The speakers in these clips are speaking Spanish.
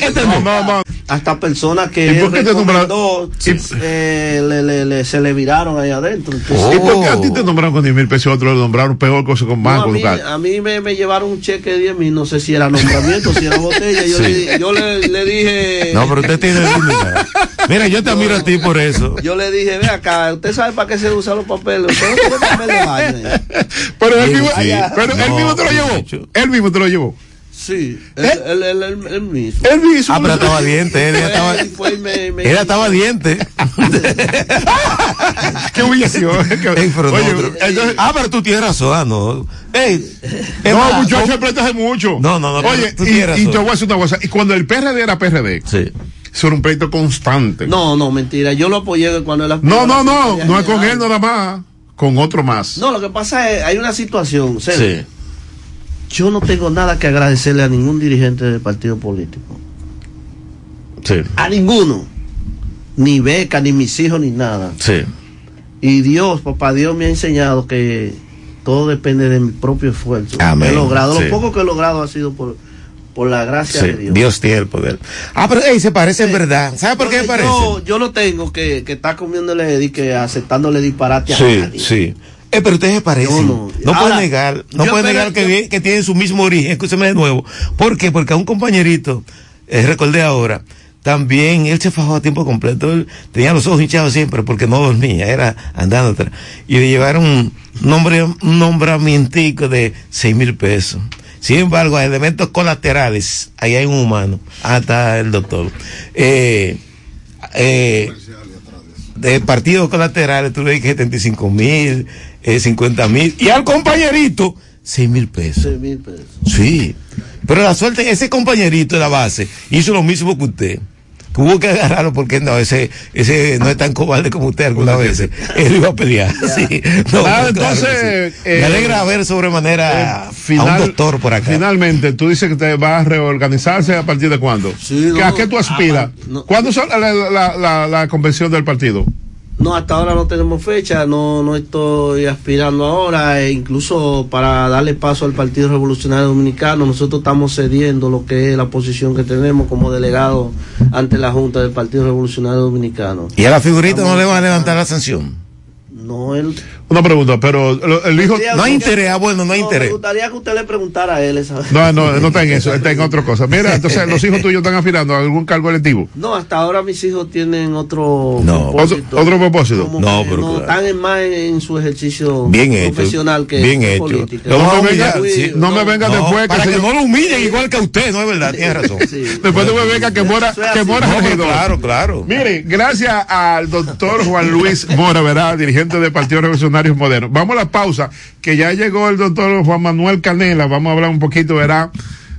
este no. No, no, Hasta personas que ¿Y por qué te nombraron? Eh, le, le, le, se le viraron ahí adentro. Entonces, ¿Y por qué a ti te nombraron con 10 mil pesos y otro le nombraron peor cosa con banco? No, a mí, a mí me, me, llevaron un cheque de 10 mil, no sé si era nombramiento, si era botella. Yo, sí. le, yo le, le, dije. No, pero usted tiene. Mira, yo te admiro a ti por eso. Yo le dije, ve acá, usted sabe para qué se usan los papeles. Usted no tiene papel de baño. Pero él mismo, sí. pero él mismo te lo llevó. Él mismo te lo llevó. Sí, él, él, él, mismo. Él mismo. Ah, pero estaba diente. Él estaba, me, me, él estaba diente. Qué humillación. Oye, entonces, ah, pero tú tienes razón. Ah, no. Ey, no, muchacho, hace mucho. No, no, no. Oye, y, y yo voy a decir una cosa. Y cuando el PRD era PRD. Sí. Eso era un pleito constante. No, no, mentira. Yo lo apoyé cuando él. No, no, no. No es con él nada más. Con otro más. No, lo que pasa es, hay una situación. Sí yo no tengo nada que agradecerle a ningún dirigente del partido político. Sí. A ninguno. Ni beca, ni mis hijos, ni nada. Sí. Y Dios, papá Dios me ha enseñado que todo depende de mi propio esfuerzo. Amén. He logrado, Sí. lo poco que he logrado ha sido por, por la gracia Sí, de Dios. Dios tiene el poder. Ah, pero ey, se parece en verdad. ¿Sabe por qué me parece? Yo, yo no tengo que, que estar comiéndole que aceptándole disparate a Sí, nadie. sí. Eh, pero ustedes se parecen. No no. pueden negar, no pueden negar que, yo- que tienen su mismo origen. Escúcheme de nuevo. ¿Por qué? Porque a un compañerito, eh, recordé ahora, también él se fajó a tiempo completo. Él tenía los ojos hinchados siempre porque no dormía, era andando atrás. Y le llevaron un, nombre, un nombramiento de seis mil pesos. Sin embargo, hay elementos colaterales. Ahí hay un humano. Ah, está el doctor. Eh, eh, de partidos colaterales, tú le dices 75 mil, eh, 50 mil, y al compañerito, 6 mil pesos. Seis mil pesos. Sí. Pero la suerte, ese compañerito de la base hizo lo mismo que usted. Tuvo que agarrarlo porque no, ese, ese no es tan cobarde como usted algunas veces. Él iba a pelear. Sí. No, Ah, claro entonces, eh, me alegra ver sobremanera Eh, a un doctor por acá. Finalmente, tú dices que te vas a reorganizarse a partir de cuándo? Sí, ¿Que no, ¿A qué tú aspiras? ah, no. ¿Cuándo son la, la, la, la convención del partido? No, hasta ahora no tenemos fecha, no, no estoy aspirando ahora, e incluso para darle paso al Partido Revolucionario Dominicano, nosotros estamos cediendo lo que es la posición que tenemos como delegado ante la Junta del Partido Revolucionario Dominicano. Y a la figurita no le van a levantar la sanción. No, él... Una pregunta, pero el hijo... No hay interés, ah, bueno, no hay interés. Me gustaría que usted le preguntara a él esa No, no, no está en eso, está en otra cosa. Mira, entonces los hijos tuyos están aspirando a algún cargo electivo. No, hasta ahora mis hijos tienen otro No. Otro, otro propósito. No, que pero no, claro. están en más en, su ejercicio Bien hecho. profesional que Bien hecho. política. No, No, me venga, sí, no me venga No, después que, para se- que no lo humillen igual que a usted, no es verdad, tiene razón. Sí. después no me venga que mora, que mora claro, claro. Mire, gracias al doctor Juan Luis Mora, ¿verdad? Dirigente del Partido Revolucionario Moderno. Vamos a la pausa, que ya llegó el doctor Juan Manuel Canela. Vamos a hablar un poquito, ¿verdad?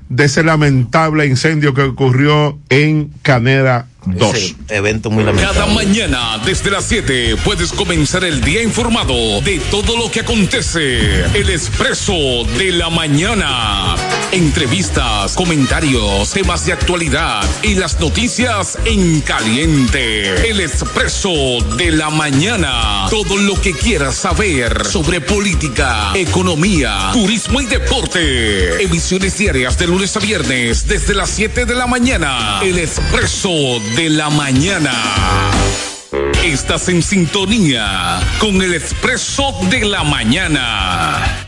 De ese lamentable incendio que ocurrió en Canela 2. Ese evento muy Cada lamentable. mañana desde las 7 puedes comenzar el día informado de todo lo que acontece. El expreso de la mañana. Entrevistas, comentarios, temas de actualidad y las noticias en caliente. El expreso de la mañana. Todo lo que quieras saber sobre política, economía, turismo y deporte. Emisiones diarias de lunes a viernes desde las 7 de la mañana. El expreso de la mañana. Estás en sintonía con el expreso de la mañana.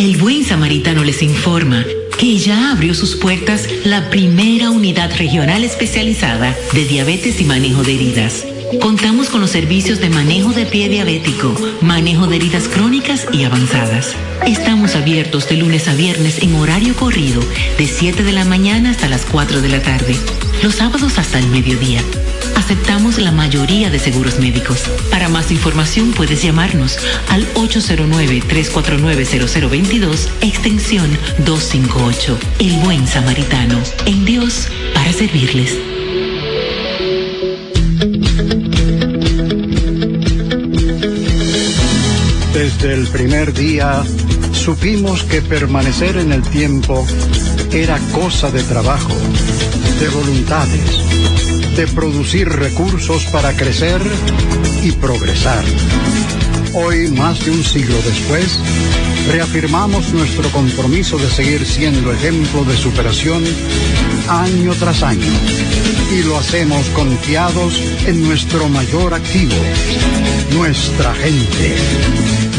El buen samaritano les informa que ya abrió sus puertas la primera unidad regional especializada de diabetes y manejo de heridas. Contamos con los servicios de manejo de pie diabético, manejo de heridas crónicas y avanzadas. Estamos abiertos de lunes a viernes en horario corrido, de 7 de la mañana hasta las 4 de la tarde. Los sábados hasta el mediodía. Aceptamos la mayoría de seguros médicos. Para más información puedes llamarnos al 809-349-0022, extensión 258. El buen samaritano. En Dios, para servirles. Desde el primer día supimos que permanecer en el tiempo era cosa de trabajo, de voluntades de producir recursos para crecer y progresar. Hoy, más de un siglo después, reafirmamos nuestro compromiso de seguir siendo ejemplo de superación año tras año. Y lo hacemos confiados en nuestro mayor activo, nuestra gente.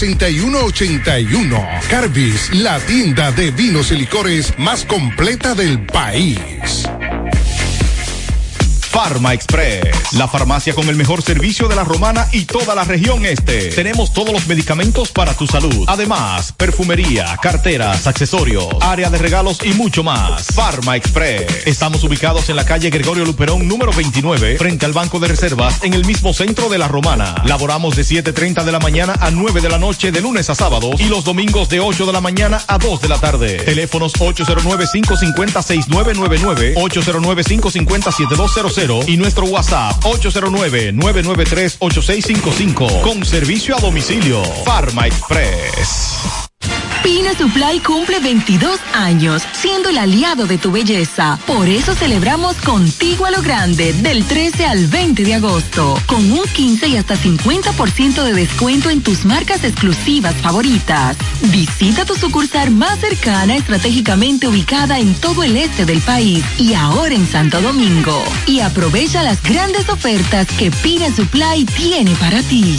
6181. Carbis, la tienda de vinos y licores más completa del país. Farma Express, la farmacia con el mejor servicio de la romana y toda la región este. Tenemos todos los medicamentos para tu salud. Además, perfumería, carteras, accesorios, área de regalos y mucho más. Farma Express. Estamos ubicados en la calle Gregorio Luperón número 29, frente al Banco de Reservas, en el mismo centro de la romana. Laboramos de 7.30 de la mañana a 9 de la noche de lunes a sábados y los domingos de 8 de la mañana a 2 de la tarde. Teléfonos 809-550-6999, 809-550-7200 y nuestro WhatsApp 809-993-8655 con servicio a domicilio. Farma Express. Pina Supply cumple 22 años, siendo el aliado de tu belleza. Por eso celebramos contigo a lo grande, del 13 al 20 de agosto, con un 15 y hasta 50% de descuento en tus marcas exclusivas favoritas. Visita tu sucursal más cercana, estratégicamente ubicada en todo el este del país y ahora en Santo Domingo. Y aprovecha las grandes ofertas que Pina Supply tiene para ti.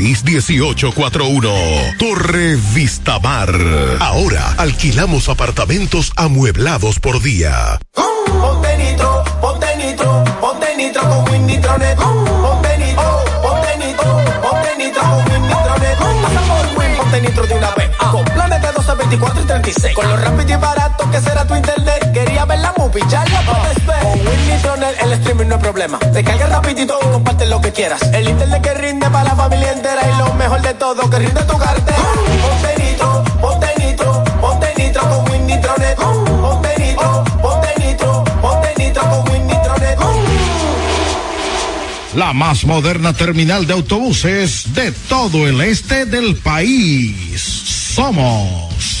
809-696-1841. Torre Vistamar. Ahora alquilamos apartamentos amueblados por día. Ponte nitro, ponte nitro, ponte nitro Win. 24 y 36. Con lo rápido y barato que será tu internet. Quería ver la movie, ya la puedes ver. Con Win Nitronet el streaming no es problema. Te carga rapidito y comparte lo que quieras. El internet que rinde para la familia entera y lo mejor de todo que rinde tu cartera. Ponte nitro, ponte nitro, ponte nitro con Win Nitronet. Ponte nitro, ponte nitro, ponte nitro con. La más moderna terminal de autobuses de todo el este del país. Somos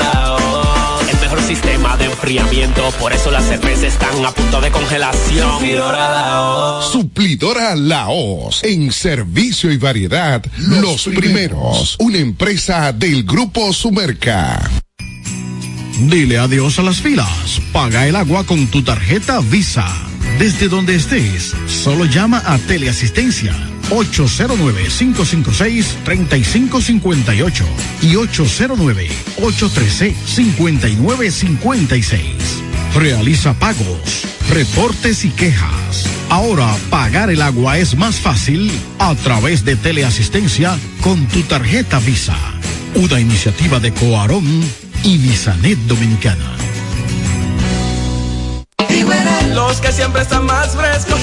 enfriamiento, por eso las cervezas están a punto de congelación. Suplidora Laos. En servicio y variedad, los, primeros. Una empresa del Grupo Sumerca. Dile adiós a las filas. Paga el agua con tu tarjeta Visa. Desde donde estés, solo llama a Teleasistencia 809-556-3558 y 809-813-5956. Realiza pagos, reportes y quejas. Ahora pagar el agua es más fácil a través de Teleasistencia con tu tarjeta Visa. Una iniciativa de Coarón y Visanet Dominicana. Los que siempre están más frescos.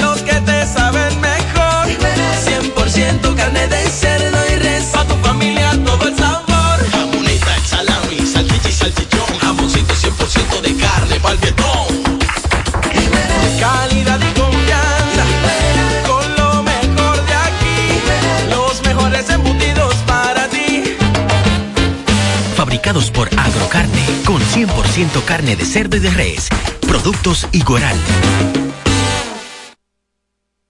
Los que te saben mejor. 100% carne de cerdo y res. Pa' tu familia todo el sabor. Jamoneta, salami, salchicha y salchichón. Jamoncito 100% de carne pa'l fiestón. Calidad y confianza. Con lo mejor de aquí. Los mejores embutidos para ti. Fabricados por Agrocarne, con 100% carne de cerdo y de res. Productos Igueral.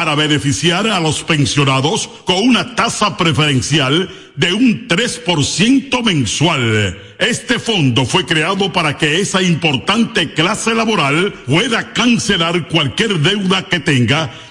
para beneficiar a los pensionados con una tasa preferencial de un 3% mensual. Este fondo fue creado para que esa importante clase laboral pueda cancelar cualquier deuda que tenga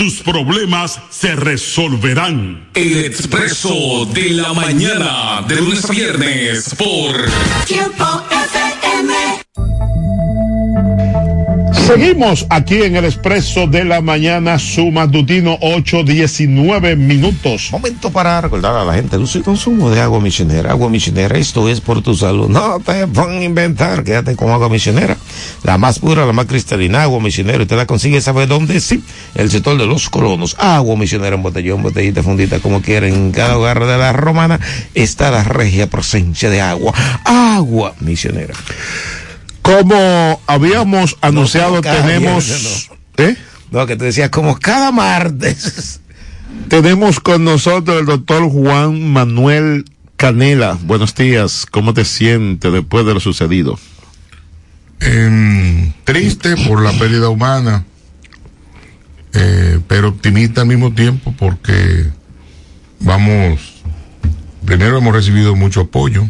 tus problemas se resolverán. El expreso de la mañana, de lunes a viernes, por Tiempo FM. Seguimos aquí en el expreso de la mañana, su matutino 8.19 minutos. Momento para recordar a la gente el y consumo de agua misionera. Agua misionera, esto es por tu salud. No te pongan a inventar, quédate con agua misionera. La más pura, la más cristalina, agua misionera. Usted la consigue, ¿sabe dónde? Sí, el sector de los colonos. Agua misionera en botellón, botellita, fundita, como quieren. En cada hogar de la romana está la regia presencia de agua. Agua misionera. Como habíamos anunciado, tenemos. viernes, ¿Eh? No, que te decía, como cada martes. Tenemos con nosotros el doctor Juan Manuel Canela. Buenos días, ¿cómo te sientes después de lo sucedido? Em, triste por la pérdida humana, eh, pero optimista al mismo tiempo porque vamos, primero hemos recibido mucho apoyo,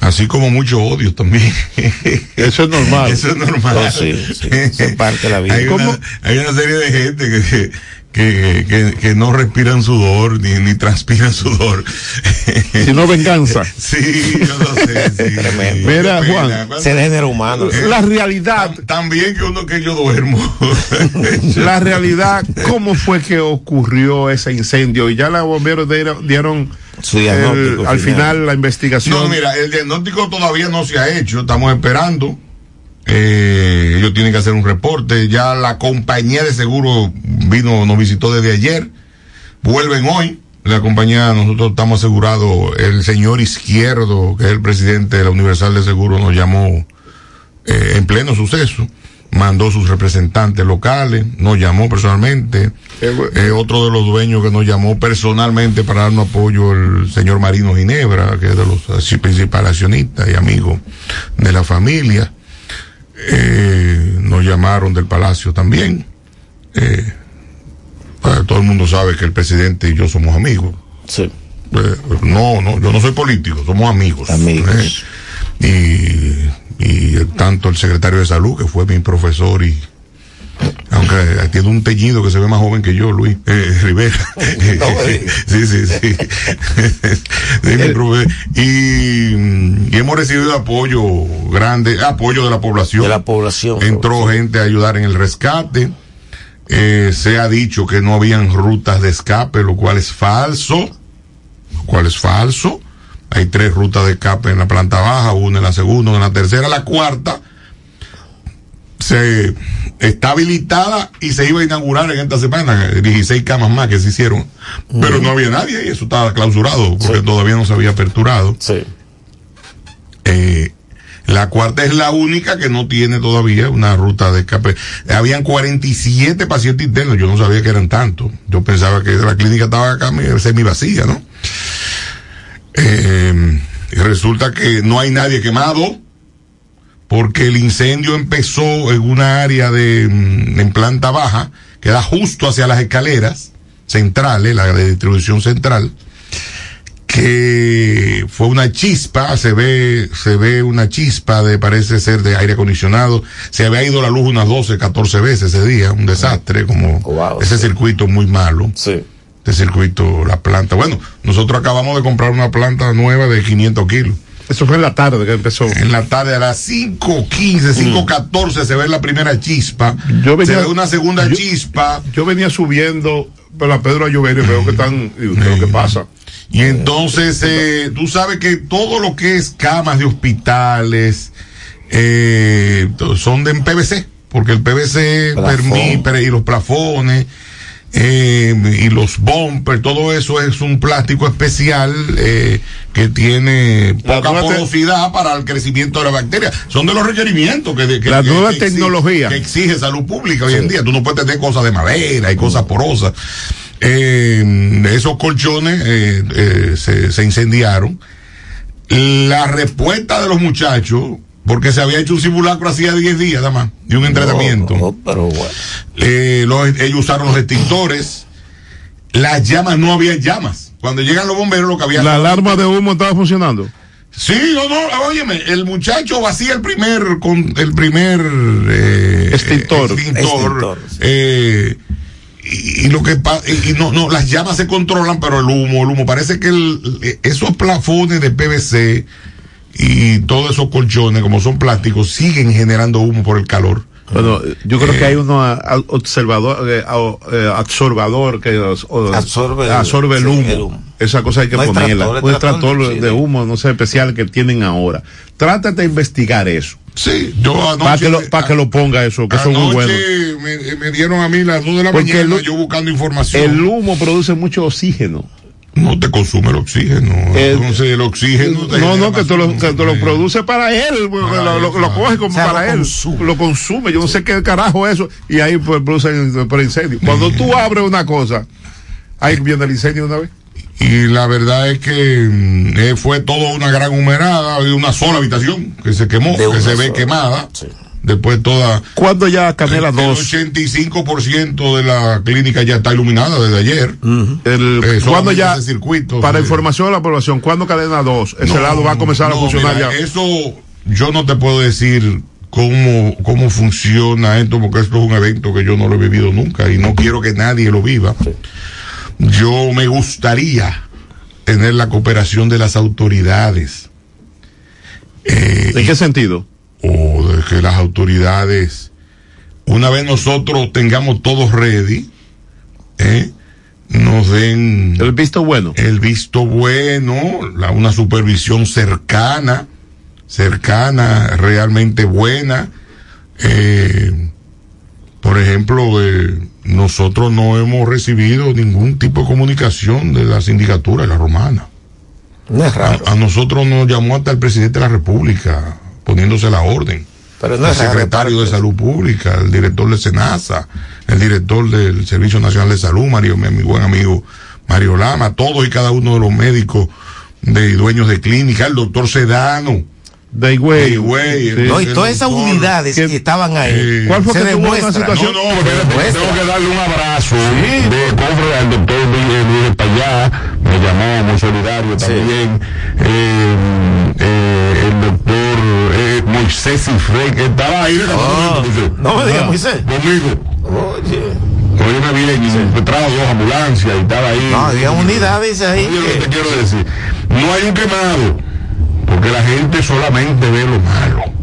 así como mucho odio también. Eso es normal. Eso es normal. Oh, sí, sí, eso es parte de la vida. Hay, una, hay una serie de gente que, que, que, que no respiran sudor ni, ni transpiran sudor. Sino venganza. Sí, yo lo sé. Sí, Tremendo. Mira. Juan, Ser género humano. La realidad, También que uno que yo duermo. la realidad, ¿cómo fue que ocurrió ese incendio? Y ya los bomberos dieron, Su el- diagnóstico al final. final la investigación. No, mira, el diagnóstico todavía no se ha hecho, estamos esperando. Eh, ellos tienen que hacer un reporte. Ya la compañía de seguro vino, nos visitó desde ayer. Vuelven hoy. La compañía, nosotros estamos asegurados. El señor Izquierdo, que es el presidente de la Universal de Seguro, nos llamó eh, en pleno suceso. Mandó sus representantes locales, nos llamó personalmente. Eh, otro de los dueños que nos llamó personalmente para darnos apoyo, el señor Marino Ginebra, que es de los principales accionistas y amigos de la familia. Eh, nos llamaron del Palacio también. Eh, pues, todo el mundo sabe que el presidente y yo somos amigos. Sí. Eh, no, no, yo no soy político, somos amigos. Amigos. Eh, y, y tanto el secretario de salud, que fue mi profesor y aunque tiene un teñido que se ve más joven que yo, Luis eh, Rivera. sí, sí, sí. Sí, mi profe- y, y hemos recibido apoyo grande, apoyo de la población. De la población. Entró gente a ayudar en el rescate. Eh, se ha dicho que no habían rutas de escape, lo cual es falso. Lo cual es falso. Hay tres rutas de escape en la planta baja, una en la segunda, una en la tercera, la cuarta se está habilitada y se iba a inaugurar en esta semana, 16 camas más que se hicieron, pero no había nadie y eso estaba clausurado porque todavía no se había aperturado. Sí. Eh, la cuarta es la única que no tiene todavía una ruta de escape. Habían 47 pacientes internos, yo no sabía que eran tantos. Yo pensaba que la clínica estaba acá semi vacía, ¿no? Eh, resulta que no hay nadie quemado porque el incendio empezó en una área de mm, en planta baja que da justo hacia las escaleras centrales, la de distribución central, que fue una chispa, se ve, se ve una chispa de, parece ser de aire acondicionado, se había ido la luz unas 12, 14 veces ese día, un desastre, como ese circuito muy malo. Sí. Este circuito, la planta. Bueno, nosotros acabamos de comprar una planta nueva de 500 kilos. Eso fue en la tarde que empezó. En la tarde a las 5.15, 5.14 se ve la primera chispa. Yo venía- se ve una segunda yo- chispa. Yo venía subiendo, pero a Pedro a llover y veo que están, y lo que pasa. Y entonces, eh, tú sabes que todo lo que es camas de hospitales eh, son de en PVC, porque el PVC permite, y los plafones, eh, y los bumpers, todo eso es un plástico especial eh, que tiene poca te- porosidad para el crecimiento de la bacteria. Son de los requerimientos que, de- que- La que- nueva que exige- tecnología. que exige salud pública hoy en día. Tú no puedes tener cosas de madera y cosas porosas. Eh, esos colchones se, se incendiaron. La respuesta de los muchachos, porque se había hecho un simulacro hacía 10 días nada más, de un entrenamiento. No, pero bueno. Eh, los- ellos usaron los extintores. Las llamas, no había llamas. Cuando llegan los bomberos, lo que había. La alarma de humo estaba funcionando. Sí, no, no, óyeme, el muchacho vacía el primer, con el primer eh, Extintor. extintor, Extintor, eh, y, y lo que pasa, y, y no, no, las llamas se controlan, pero el humo, el humo, parece que el, esos plafones de PVC y todos esos colchones, como son plásticos, siguen generando humo por el calor. Bueno, yo creo Eh. que hay uno a- a- observador, eh, eh, absorbador que o- Absorbe el- absorbe el sí, humo. el humo. Esa cosa hay que No hay ponerla. tractor, el un tractor, extractor sí, de sí. humo, no sé, especial que tienen ahora. Trátate de investigar eso. Sí, yo anoche. Para que, lo, para que lo ponga eso, que es muy bueno. Anoche me, me dieron a mí las 2 de la Porque mañana, el- yo buscando información. El humo produce mucho oxígeno. No te consume el oxígeno. El- Entonces el oxígeno. te No, no, que te lo, que te lo eh, produce para él, Para lo, él, lo- coge como O sea, para lo él, consume. lo consume, yo no sé qué carajo es eso, y ahí pues, produce por incendio. Cuando tú abres una cosa, ahí viene el incendio de una vez. Y la verdad es que mm, eh, fue toda una gran humerada de una sola habitación que se quemó, De que se ve sola. quemada. Después toda. ¿Cuándo ya Canela el, 2? El 85% de la clínica ya está iluminada desde ayer. El, Eh, ¿Cuándo ya? para información de la población, ¿cuándo cadena 2? Ese No, lado va a comenzar a funcionar mira, ya. Eso yo no te puedo decir cómo, cómo funciona esto, porque esto es un evento que yo no lo he vivido nunca y no quiero que nadie lo viva. Yo me gustaría tener la cooperación de las autoridades. Eh, ¿En qué sentido? O de que las autoridades, una vez nosotros tengamos todos ready, ¿eh? nos den el visto bueno, el visto bueno, la, una supervisión cercana, cercana, realmente buena. Eh, por ejemplo, eh, nosotros no hemos recibido ningún tipo de comunicación de la sindicatura de la romana. No es raro. A, a nosotros nos llamó hasta el presidente de la República poniéndose la orden. Pero no el secretario de Salud Pública, el director de SENASA, el director del Servicio Nacional de Salud, Mario, mi, mi buen amigo Mario Lama, todos y cada uno de los médicos de y dueños de clínica, el doctor Sedano. De Higüey. No, y todas esas unidades que estaban ahí. ¿Cuál fue se que tuvo una demuestra. situación? No, no, espérate, tengo que darle un abrazo de cofre al doctor Miguel Payá, me llamó muy solidario también. Eh, eh, el doctor Moisés Cifre, que estaba ahí. Oh, no me digas Moisés. Conmigo. Oye, bien, y trajo dos ambulancias y estaba ahí. No, había unidades ahí. Oye, lo que te quiero decir, no hay un quemado, porque la gente solamente ve lo malo.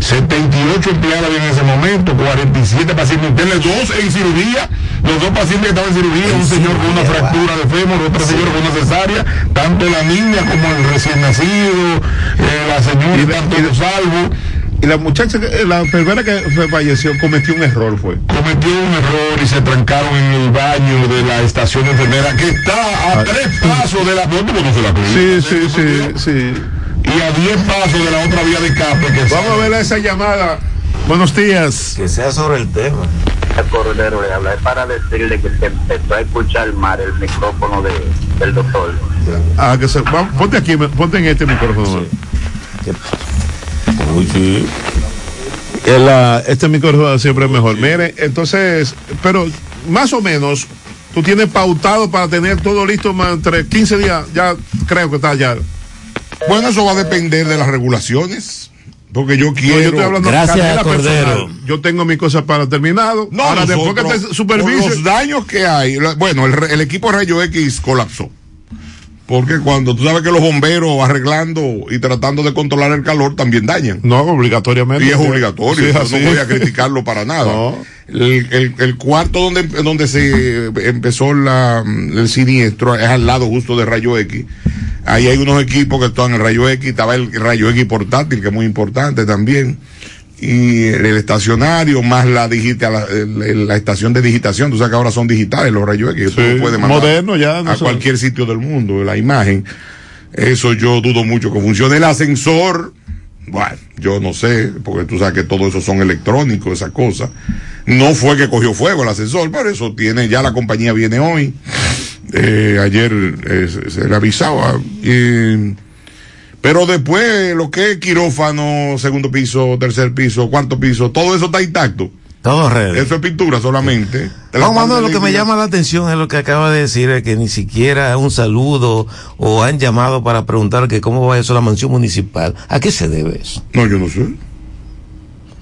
78 empleados en ese momento, 47 pacientes internos, dos en cirugía, los dos pacientes que estaban en cirugía, un señor con una fractura de fémur, otro señor con una cesárea, tanto la niña como el recién nacido, eh, la señora y tanto los salvos. Y la muchacha, la enfermera que falleció cometió un error, fue. cometió un error y se trancaron en el baño de la estación enfermera que está a tres pasos de la no, tú conoces la Sí, sí, sí, sí. Y a diez pasos de la otra vía de escape que Vamos a ver esa llamada. Buenos días. Que sea sobre el tema. Cordero le habla es para decirle que se empezó a escuchar mal el micrófono de, del doctor. Ah, que se, va- ponte aquí, ponte en este micrófono. Uy, sí. El, ah, este micrófono siempre es mejor. Mire, entonces, pero más o menos, tú tienes pautado para tener todo listo más entre 15 días, ya creo que está ya. Bueno, eso va a depender de las regulaciones. Porque yo No, quiero. yo estoy hablando de Gracias, carrera Cordero. personal. Yo tengo mi cosa para terminado. No, Ahora, después que nosotros, te los daños que hay. Bueno, el, re- el equipo Rayo X colapsó. Porque cuando tú sabes que los bomberos arreglando y tratando de controlar el calor también dañan. No, obligatoriamente. Y es obligatorio, Sí, yo no voy a criticarlo para nada. No. El, el- el cuarto donde, donde se empezó la, el siniestro es al lado justo de Rayo X. Ahí hay unos equipos que están en el Rayo X, estaba el Rayo X portátil, que es muy importante también. Y el, estacionario, más la digital, la, estación de digitación, tú sabes que ahora son digitales los Rayo X, tú Sí, lo puedes mandar moderno ya, no a cualquier sitio del mundo, la imagen. Eso yo dudo mucho que funcione. El ascensor, bueno, yo no sé, porque tú sabes que todo eso son electrónicos, esa cosa. No fue que cogió fuego el ascensor, pero eso tiene, ya la compañía viene hoy. Eh, ayer eh, se, le avisaba. Y- pero después, lo que es quirófano, segundo piso, tercer piso, cuarto piso, todo eso está intacto. Todo red. Eso es pintura solamente. Manuel, parte lo que me llama la atención es lo que acaba de decir, es que ni siquiera un saludo o han llamado para preguntar que cómo va eso la mansión municipal. ¿A qué se debe eso? No, yo no sé.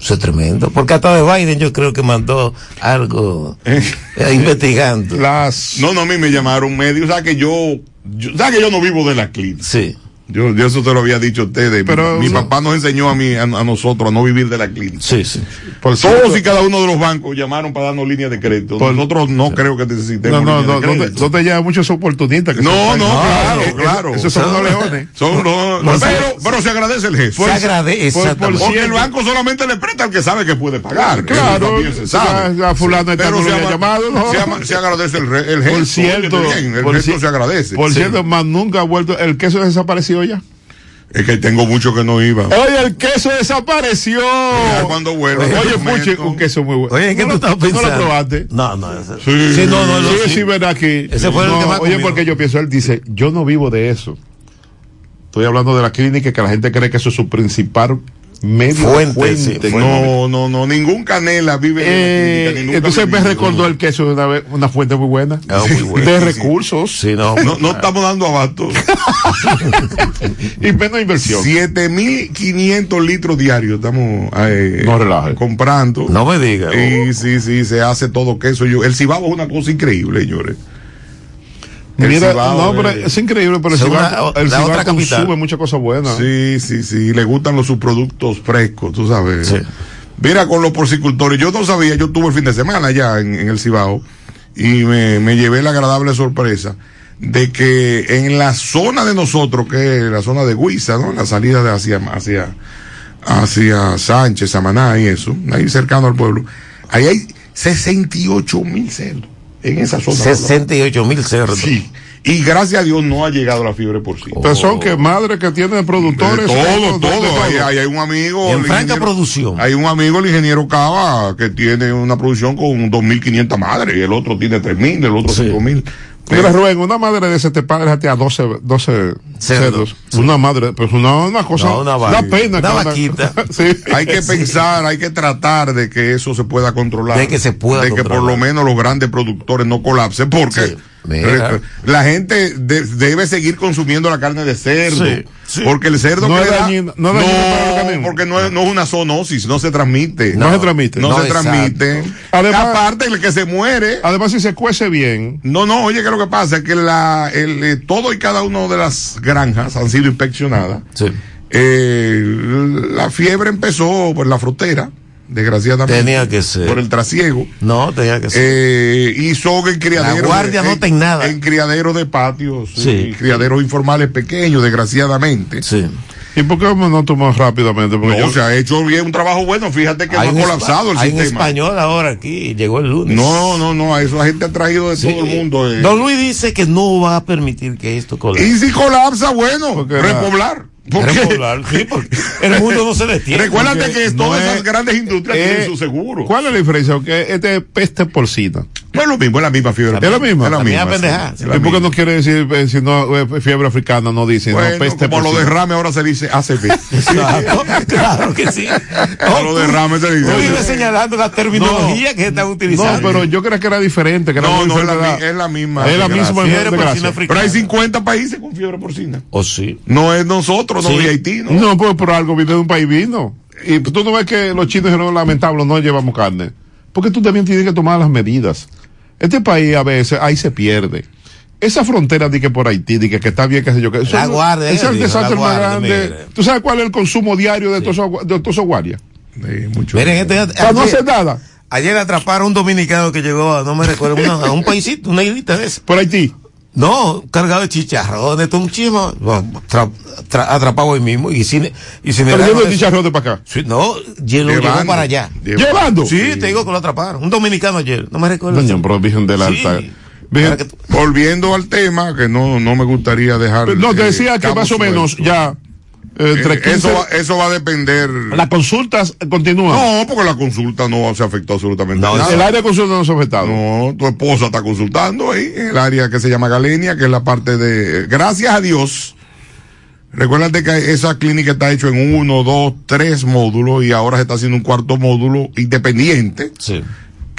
Eso es tremendo. Porque hasta de Biden yo creo que mandó algo eh, investigando. Las... No, no, a mí me llamaron medios. O sea que yo, yo ¿sabes que yo no vivo de la clínica? Sí. Yo, yo eso te lo había dicho a ustedes. Pero- mi, mi papá nos enseñó a mí, a, a nosotros, a no vivir de la clínica. Sí, sí. Por Todos cierto- y cada uno de los bancos llamaron para darnos líneas de crédito. Por- Nosotros no creo que necesitemos. No, no, no, de no, te, no te llevan muchos oportunistas. que No, no, claro, eh, eh, claro. Esos son unos leones. Son los- No, pero, sí. pero se agradece el gesto. Se agradece, Por- por-. Porque el banco solamente le presta al que sabe que puede pagar. Claro, se sabe. ya fulano está Pero no se ama- llamado, ¿no? Se, ama- se agradece el, re- el gesto. Por cierto, el gesto se agradece. Por Sí. cierto, más nunca ha vuelto. El queso desapareció ya. Es que tengo mucho que no iba. Oye, el queso desapareció. Ya cuando vuelva. Oye, comento. un queso muy bueno. Oye, ¿en qué ¿No tú lo- estabas pensando? ¿No lo probaste? No, no, ese- Sí, Sí, no, no, no, Sí, sí. sí, ven aquí. Ese fue el que más Oye, porque yo pienso, él dice, yo no vivo de eso. Estoy hablando de la clínica que la gente cree que eso es su principal medio Fuente, sí, fuente. No, no, no, ningún canela vive la Eh, clínica, ni nunca entonces me recordó el queso de una, vez, una fuente muy buena. Ah, muy buena. De Sí, recursos. Sí, no. No, no estamos dando abasto. y menos inversión. 7.500 litros diarios estamos eh, No comprando. No me diga. Sí, sí, sí, se hace todo queso. Yo, el cibao es una cosa increíble, señores. Mira, Cibao, no, pero eh, es increíble, pero el Cibao, la el Cibao otra capital. consume muchas cosas buenas. Sí, sí, sí. Le gustan los subproductos frescos, tú sabes. Sí. Mira, con los porcicultores, yo no sabía, yo tuve el fin de semana ya en, en el Cibao y me, me llevé la agradable sorpresa de que en la zona de nosotros, que es la zona de Huiza, ¿no? En la salida de hacia, hacia, hacia Sánchez, Samaná y eso, ahí cercano al pueblo, ahí hay 68 mil cerdos en esa zona. 68 mil cerdos. Sí. Y gracias a Dios no ha llegado la fiebre por sí. Pero son que madres que tienen productores. De todo, de- de- de todo. Hay un amigo. En el franca ingeniero- producción. Hay un amigo, el ingeniero Cava, que tiene una producción con 2.500 madres, y el otro tiene 3.000, el otro 5.000. Mira, Rubén, una madre de ese te paga a 12, 12 cerdos. Una madre, pues una, una cosa. No, una vaca. pena. Una vaquita. sí. Hay que pensar, hay que tratar de que eso se pueda controlar. De que se pueda De que por lo menos los grandes productores no colapsen, porque Sí. Mira. la gente de- debe seguir consumiendo la carne de cerdo. Sí, sí. Porque el cerdo No que es da- dañino- no es organismo. porque no es, no es una zoonosis, no se transmite. No se transmite. No, No, se transmite. Además- aparte el que se muere. Además, si se cuece bien, No, no, oye, que lo que pasa es que la, el, eh, todo y cada una de las granjas han sido inspeccionadas. Sí. Eh, la fiebre empezó por la frontera, desgraciadamente. Tenía que ser. Por el trasiego. No, tenía que ser. Eh, y son en criaderos. La guardia de- no en- ten nada. En criaderos de patios. Sí. y criaderos informales pequeños, desgraciadamente. Sí. ¿y por qué no tomamos rápidamente? Porque No, yo- se ha hecho bien un trabajo bueno. Fíjate que no ha colapsado el espa- hay un sistema. español ahora aquí, llegó el lunes. No, no, no, a eso la gente ha traído de Sí. todo el mundo. eh. Don Luis dice que no va a permitir que esto colapse. Y si colapsa, bueno, Porque repoblar. Repoblar, sí, porque el mundo no se detiene. Recuérdate que no todas es- esas grandes industrias Eh, tienen su seguro. ¿Cuál es la diferencia? Que este es peste porcina. No es lo mismo, es la misma fiebre. ¿Es la misma? Es la misma pendejada. sí, es la ¿Y por qué misma. no quiere decir, eh, si no, eh, fiebre africana, no dice, Bueno, no, peste como lo derrame ahora se dice ACV. Claro, claro que sí. A lo derrame se dice. Tú vives señalando la terminología que están No, utilizando. pero yo creo que era diferente. Que era No, no, es la, es misma. Es la misma Fiebre porcina africana. Pero hay 50 países con fiebre porcina. ¿O sí? No es nosotros, no Sí. es Haití, ¿no? No, pues por algo viene de un país vino. Y tú no ves que los chinos dijeron lamentable, no llevamos carne. Porque tú también tienes que tomar las medidas. Este país a veces ahí se pierde. Esa frontera de que por Haití, de que, que está bien, qué sé yo, que eso La guardia, es el desastre más guardia, grande. mire. ¿Tú sabes cuál es el consumo diario de todos esos agua- de todos esos guardias? Sí, mucho. Miren, este, Para no ayer, hacer nada. ayer atraparon a un dominicano que llegó, a, no me recuerdo, una- a un paisito, una islita de esa. Por Haití. No, cargado de chicharrones, todo un tra- atrapado hoy mismo y sin, y sin Pero el- yo de para acá. Sí, no, y lo llevó Llevando. para allá. Llevando. Sí, te digo que lo atraparon. Un dominicano ayer, no me recuerdo. Doña, pero Virgen de la Sí. Alta. Tú- Volviendo al tema, que no, no me gustaría dejar. No, te eh, decía que más o menos ya. Eh, entre Eh, 15, eso, va, eso va a depender. las consultas continúan. No, porque la consulta no se afectó absolutamente No, nada. el área de consulta no se ha afectado. No, tu esposa está consultando ahí en el área que se llama Galenia, que es la parte de. Gracias a Dios. Recuérdate que esa clínica está hecho en uno, dos, tres módulos y ahora se está haciendo un cuarto módulo independiente. Sí.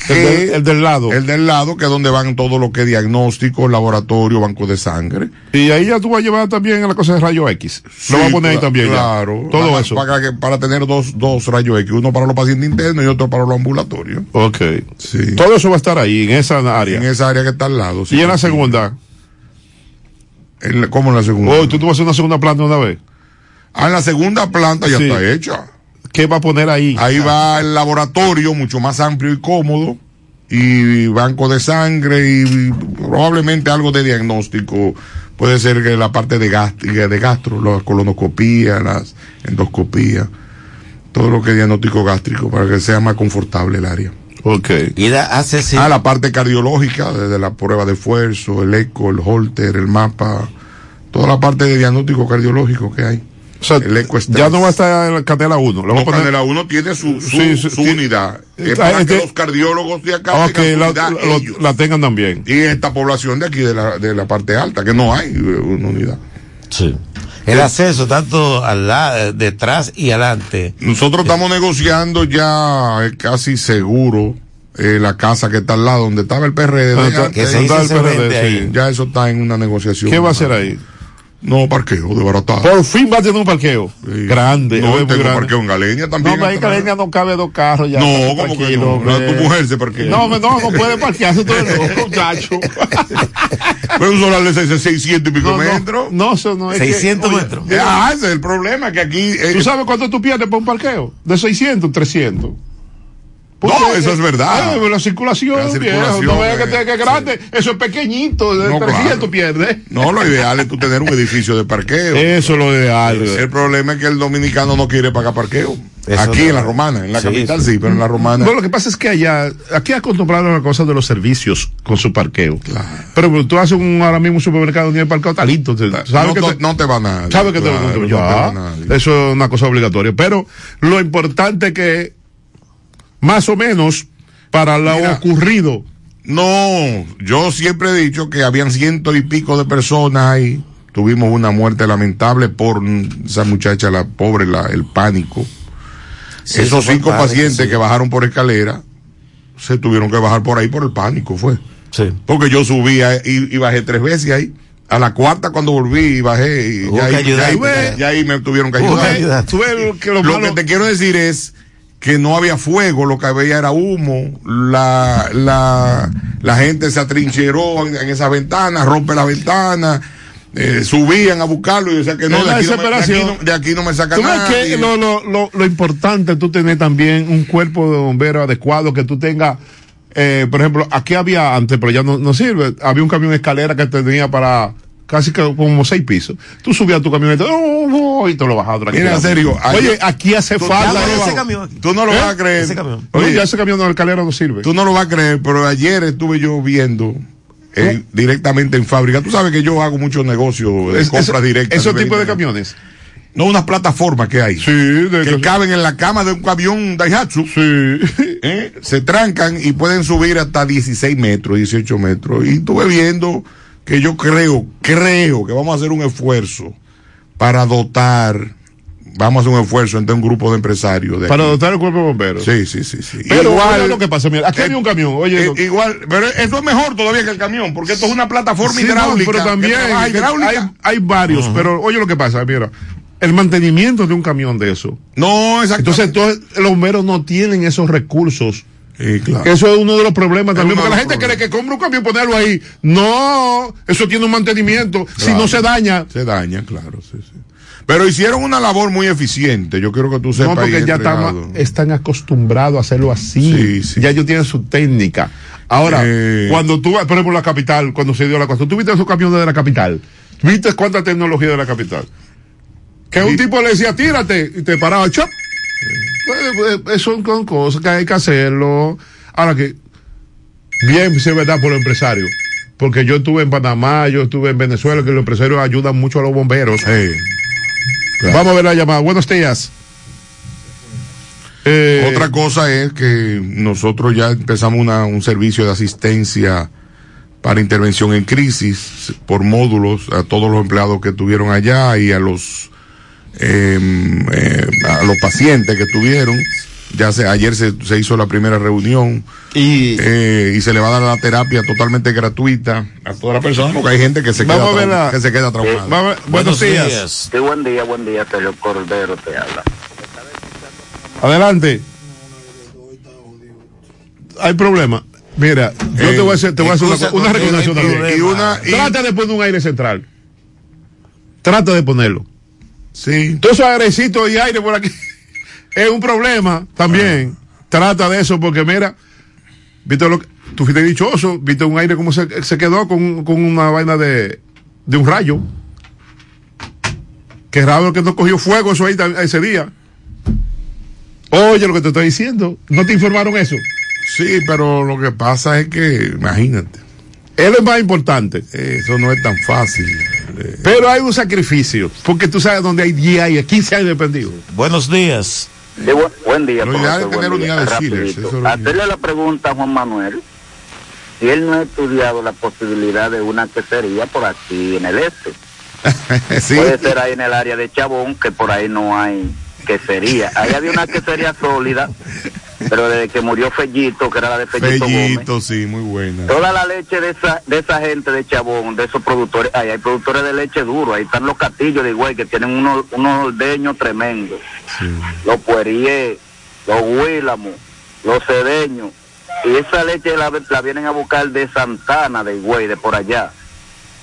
El, del, el del lado. el del lado, que es donde van todo lo que es diagnóstico, laboratorio, banco de sangre. y ahí ya tú vas a llevar también a la cosa de rayo X. Lo vas a poner ahí también. ya. Claro. Todo para, eso. Para, que- para tener dos, dos rayos X, uno para los pacientes internos y otro para los ambulatorios. Ok. Sí. Todo eso va a estar ahí, en esa área. En esa área que está al lado. sí. y en la segunda. En la- ¿Cómo en la segunda? Oh, tú, tú vas a hacer una segunda planta una vez. Ah, en la segunda planta ya Sí. está hecha. ¿Qué va a poner ahí? Ahí va el laboratorio, mucho más amplio y cómodo, y banco de sangre y probablemente algo de diagnóstico. Puede ser que la parte de, gastro, de gastro, la colonoscopía, las endoscopías, todo lo que es diagnóstico gástrico para que sea más confortable el área. Ok. Y hace sí. Ah, la parte cardiológica, desde la prueba de esfuerzo, el eco, el holter, el mapa, toda la parte de diagnóstico cardiológico que hay. O sea, el eco ya no va a estar en la Canela 1. Le vamos No, a poner- Canela 1 tiene su, su, Sí, sí, su sí. unidad. Es Ah, para que este- los cardiólogos de acá su la, unidad, lo- ellos. la tengan también. Y esta población de aquí, de la, de la parte alta, que no hay eh, una unidad. Sí. El acceso tanto al la- detrás y adelante. Nosotros estamos negociando ya, casi seguro, eh, la casa que está al lado, donde estaba el PRD. Ah, está- que se hizo. Ya eso está en una negociación. ¿Qué va a hacer ahí? No, parqueo, de baratado. Por fin va a tener un parqueo. Grande. No, tengo grande. parqueo en Galeña también. No, en Galeña no cabe dos carros ya. No, ¿cómo que no? hombre. Tu mujer se parquea. No, no, no puede parquearse todo el loco, muchacho. Pero un solar de 600 y pico No, metros. No, eso no es que- 600 oye, metros. Ah, ese es el problema, que aquí... eh, ¿Tú sabes cuánto tú pierdes por un parqueo? De 600, 300. No, eso es verdad. Ah, la circulación, La viejo, circulación, no veas que, eh, te- que es grande. Eso es pequeñito, de No, 300 claro. pierdes. No, lo ideal es tú tener un edificio de parqueo. Eso es lo ideal. El problema es que el dominicano no quiere pagar parqueo. Eso Aquí no. en la romana, en la Sí, capital sí. sí, pero en la romana. Bueno, lo que pasa es que allá, aquí acostumbraron a la cosa de los servicios con su parqueo. Pero pues, tú haces un, ahora mismo un supermercado el parqueo está listo. te- ¿Sabes no, que te, te- no te va nada. ¿Sabes que te- Claro, no te- no va nadie. Eso es una cosa obligatoria. Pero lo importante que, más o menos, para lo Mira. ocurrido, No, yo siempre he dicho que habían ciento y pico de personas ahí. Tuvimos una muerte lamentable por esa muchacha, la pobre, la, el pánico. Sí, Esos cinco padre, pacientes sí. que bajaron por escalera se tuvieron que bajar por ahí por el pánico, fue. Sí. Porque yo subía y, y bajé tres veces ahí. A la cuarta cuando volví y bajé y ya, ahí, ya, ahí, ¿verdad? ya ahí me tuvieron que ayudar. que lo, Lo malo- que te quiero decir es que no había fuego, lo que había era humo, la, la, la gente se atrincheró en, en esas ventanas, rompe la ventana, eh, subían a buscarlo y decían que no, de aquí no, me, de aquí no- de aquí no me saca Tú ves nada. que lo, lo, lo, lo importante es tú tener también un cuerpo de bomberos adecuado, que tú tengas, eh, por ejemplo, aquí había antes, pero ya no, no sirve, había un camión escalera que tenía para casi que como seis pisos. Tú subías tu camioneta oh, oh, y te lo bajabas. Mira, en serio, Oye, aquí hace Tú- falta. Tú no lo vas a creer. Ese camión. Oye, ya ese camión de escalera no sirve. Tú no lo vas a creer, pero ayer estuve yo viendo eh, directamente en fábrica. Tú sabes que yo hago muchos negocios de Es- compras ese- directas. Esos tipos de camiones. No, unas plataformas que hay. Sí, de que caben en la cama de un camión Daihatsu. Sí. ¿eh? Se trancan y pueden subir hasta 16 metros, 18 metros. Y estuve viendo que yo creo, creo que vamos a hacer un esfuerzo para dotar, vamos a hacer un esfuerzo entre un grupo de empresarios. De Para aquí. dotar el cuerpo de bomberos. Sí, sí, sí, sí. Pero igual lo que pasa, mira, aquí eh, había un camión, oye, eh, lo- igual, pero eso es mejor todavía que el camión, porque esto es una plataforma Sí, no, hidráulica. pero también hidráulica. hay, hay varios, pero oye lo que pasa, mira, el mantenimiento de un camión de eso. No, exacto. Entonces, todos los bomberos no tienen esos recursos. Sí, claro. Que eso es uno de los problemas también, porque la gente cree que compra un camión y ponerlo ahí. No, eso tiene un mantenimiento. Si no se daña. Se daña, claro, sí, sí. Pero hicieron una labor muy eficiente, yo quiero que tú sepas. No, porque ya están, están acostumbrados a hacerlo así. Sí, sí. Ya ellos tienen su técnica. Ahora, Eh. cuando tú, por ejemplo, la capital, cuando se dio la cosa, tú viste esos camiones de la capital. ¿Viste cuánta tecnología de la capital? Que un tipo le decía, tírate, y te paraba, chop. Eh, eh, Son son cosas que hay que hacerlo. Ahora que, bien, si es verdad por los empresarios. Porque yo estuve en Panamá, yo estuve en Venezuela, que los empresarios ayudan mucho a los bomberos. Vamos a ver la llamada. Buenos días. Eh, Otra cosa es que nosotros ya empezamos una- un servicio de asistencia para intervención en crisis por módulos a todos los empleados que estuvieron allá y a los eh, eh, a los pacientes que tuvieron. Ya se, ayer se, se hizo la primera reunión y, y se le va a dar la terapia totalmente gratuita a toda la persona porque hay gente que se queda, la- que se queda traumada. Vamos a ver- buenos días. Sí, buen día, buen día, Sergio Cordero te habla. Adelante. Hay problema. Mira, yo te voy a hacer, te voy a hacer una, una recomendación también. Y una- y- Trata de poner un aire central. Trata de ponerlo. Sí. Todos esos airecitos y aire por aquí. es un problema también. Trata de eso porque mira, viste lo que, tú fuiste dichoso, viste un aire como se, se quedó con, con una vaina de, de un rayo. Qué raro que no cogió fuego eso ahí ese día. Oye, lo que te estoy diciendo, ¿no te informaron eso? Sí, pero lo que pasa es que, imagínate. Él es más importante. Eso no es tan fácil. Pero hay un sacrificio, porque tú sabes dónde hay 10 años, 15 años dependido. Buenos días. Sí, buen, buen día, Lo ideal profesor, tener buen día. de Hacerle la pregunta a Juan Manuel si él no ha estudiado la posibilidad de una quesería por aquí en el este. Sí. Puede ser ahí en el área de Chabón, que por ahí no hay quesería. Ahí había una quesería sólida, pero desde que murió Fellito, que era la de Fellito, Gómez, Fellito, sí, muy buena. Toda la leche de esa, de esa gente de Chabón, de esos productores, ahí hay productores de leche duro, ahí están los castillos de Higüey que tienen unos, unos ordeños tremendos, los pueríes, los huílamos, los cedeños, y esa leche la, la vienen a buscar de Santana, de Higüey, de por allá.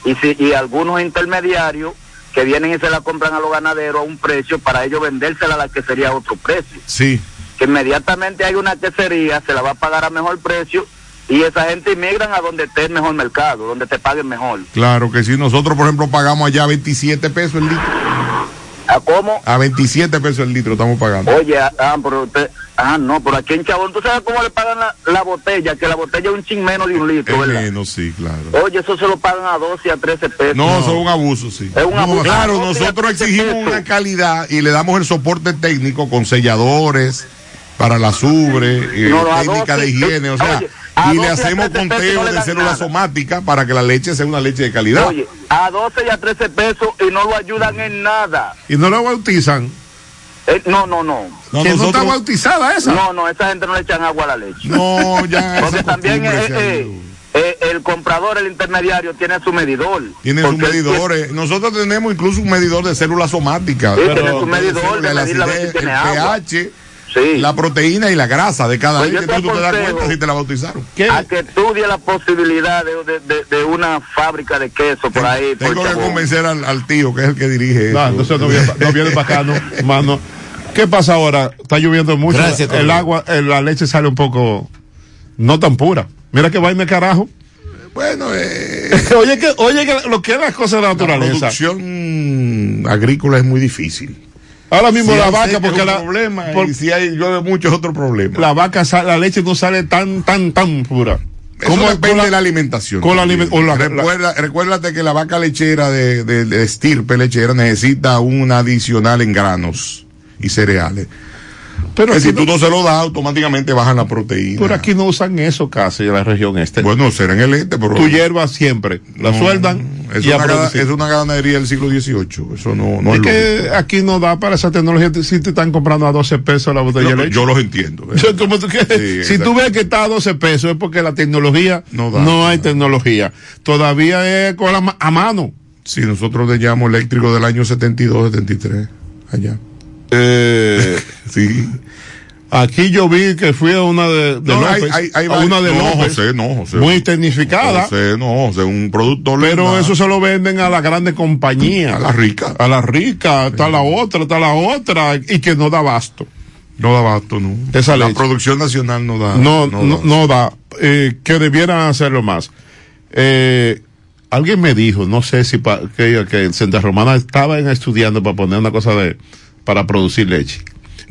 Y, si, y algunos intermediarios que vienen y se la compran a los ganaderos a un precio para ellos vendérsela a la que sería otro precio Sí. Que inmediatamente hay una quesería, se la va a pagar a mejor precio y esa gente inmigran a donde esté el mejor mercado, donde te paguen mejor. Claro que sí. Nosotros, por ejemplo, pagamos allá 27 pesos el litro. ¿A cómo? A 27 pesos el litro estamos pagando. Oye, ah, ah, pero usted, ah, no, pero aquí en Chabón, ¿tú sabes cómo le pagan la, la botella? Que la botella es un chin menos de un litro, Es ¿verdad? menos, sí, claro. Oye, eso se lo pagan a 12 y a 13 pesos. No, eso es un abuso, sí. Es un abuso. Claro, Ah, no, nosotros exigimos una calidad y le damos el soporte técnico con selladores para la subre, eh, No, técnica 12, de higiene, o sea, oye, y le 12 a hacemos 13 pesos conteo no le de células somáticas para que la leche sea una leche de calidad. Oye, a 12 y a 13 pesos y no lo ayudan en nada. Y no lo bautizan. Eh, no, no, no. No, está bautizada esa. No, no, esa gente no le echan agua a la leche. No, ya Porque también costumbre eh, eh, el comprador, el intermediario, tiene su medidor. Tiene sus medidores. Nosotros tenemos incluso un medidor de células somáticas. Sí, Pero- tiene su medidor de la medir la acidez, vez que el tiene la proteína y la grasa de cada Pues Entonces tú te das cuenta si te la bautizaron. A que estudie la posibilidad de, de- de- de una fábrica de queso por ahí. por Tengo que Chabón. convencer al, al tío, que es el que dirige No, eso. entonces no viene, no viene para acá, no, mano. ¿Qué pasa ahora? Está lloviendo mucho. Gracias, el agua, eh, la leche sale un poco no tan pura. Mira que vaina carajo. Bueno, eh, oye que, oye que lo que es las cosas de la la naturaleza. producción agrícola es muy difícil. Ahora mismo Si la vaca, porque la, problema, por- y si hay llueve mucho es otro problema. la vaca, la leche no sale tan, tan, tan pura. Eso depende de la alimentación. con la o la- Recuerda, recuérdate que la vaca lechera de, de- de estirpe lechera necesita un adicional en granos y cereales. Pero si tú no- no se lo das, automáticamente bajan la proteína. Por aquí no usan eso casi en la región este. Bueno, será en el este, pero. Tu hierba siempre, la No, sueldan Es, una, gana- es una ganadería del siglo XVIII. Eso no, no es es, que lógico. aquí no da para esa tecnología. Si te están comprando a 12 pesos la botella de leche. yo los entiendo. ¿eh? Yo, como tú quieres, Sí, si tú ves que está a 12 pesos es porque la tecnología no, da, hay tecnología. Todavía es con la ma- a mano. Sí, nosotros le llamamos eléctrico del año 72, 73. Allá. sí. Aquí yo vi que fui a una de, de No, hay- López, hay- hay a varios- una de no, López, José, no, José. muy tecnificada, José, no, José, un productor. pero eso se lo venden a la grande compañía. A la rica. A la rica, está la otra, está la otra, y que no da abasto. No da abasto, no. Esa la leche. producción nacional no da. no, no no, da. no da, eh, que debieran hacerlo más. Eh, alguien me dijo, no sé si pa- que, que en Santa Romana estaban estudiando para poner una cosa de, para producir leche.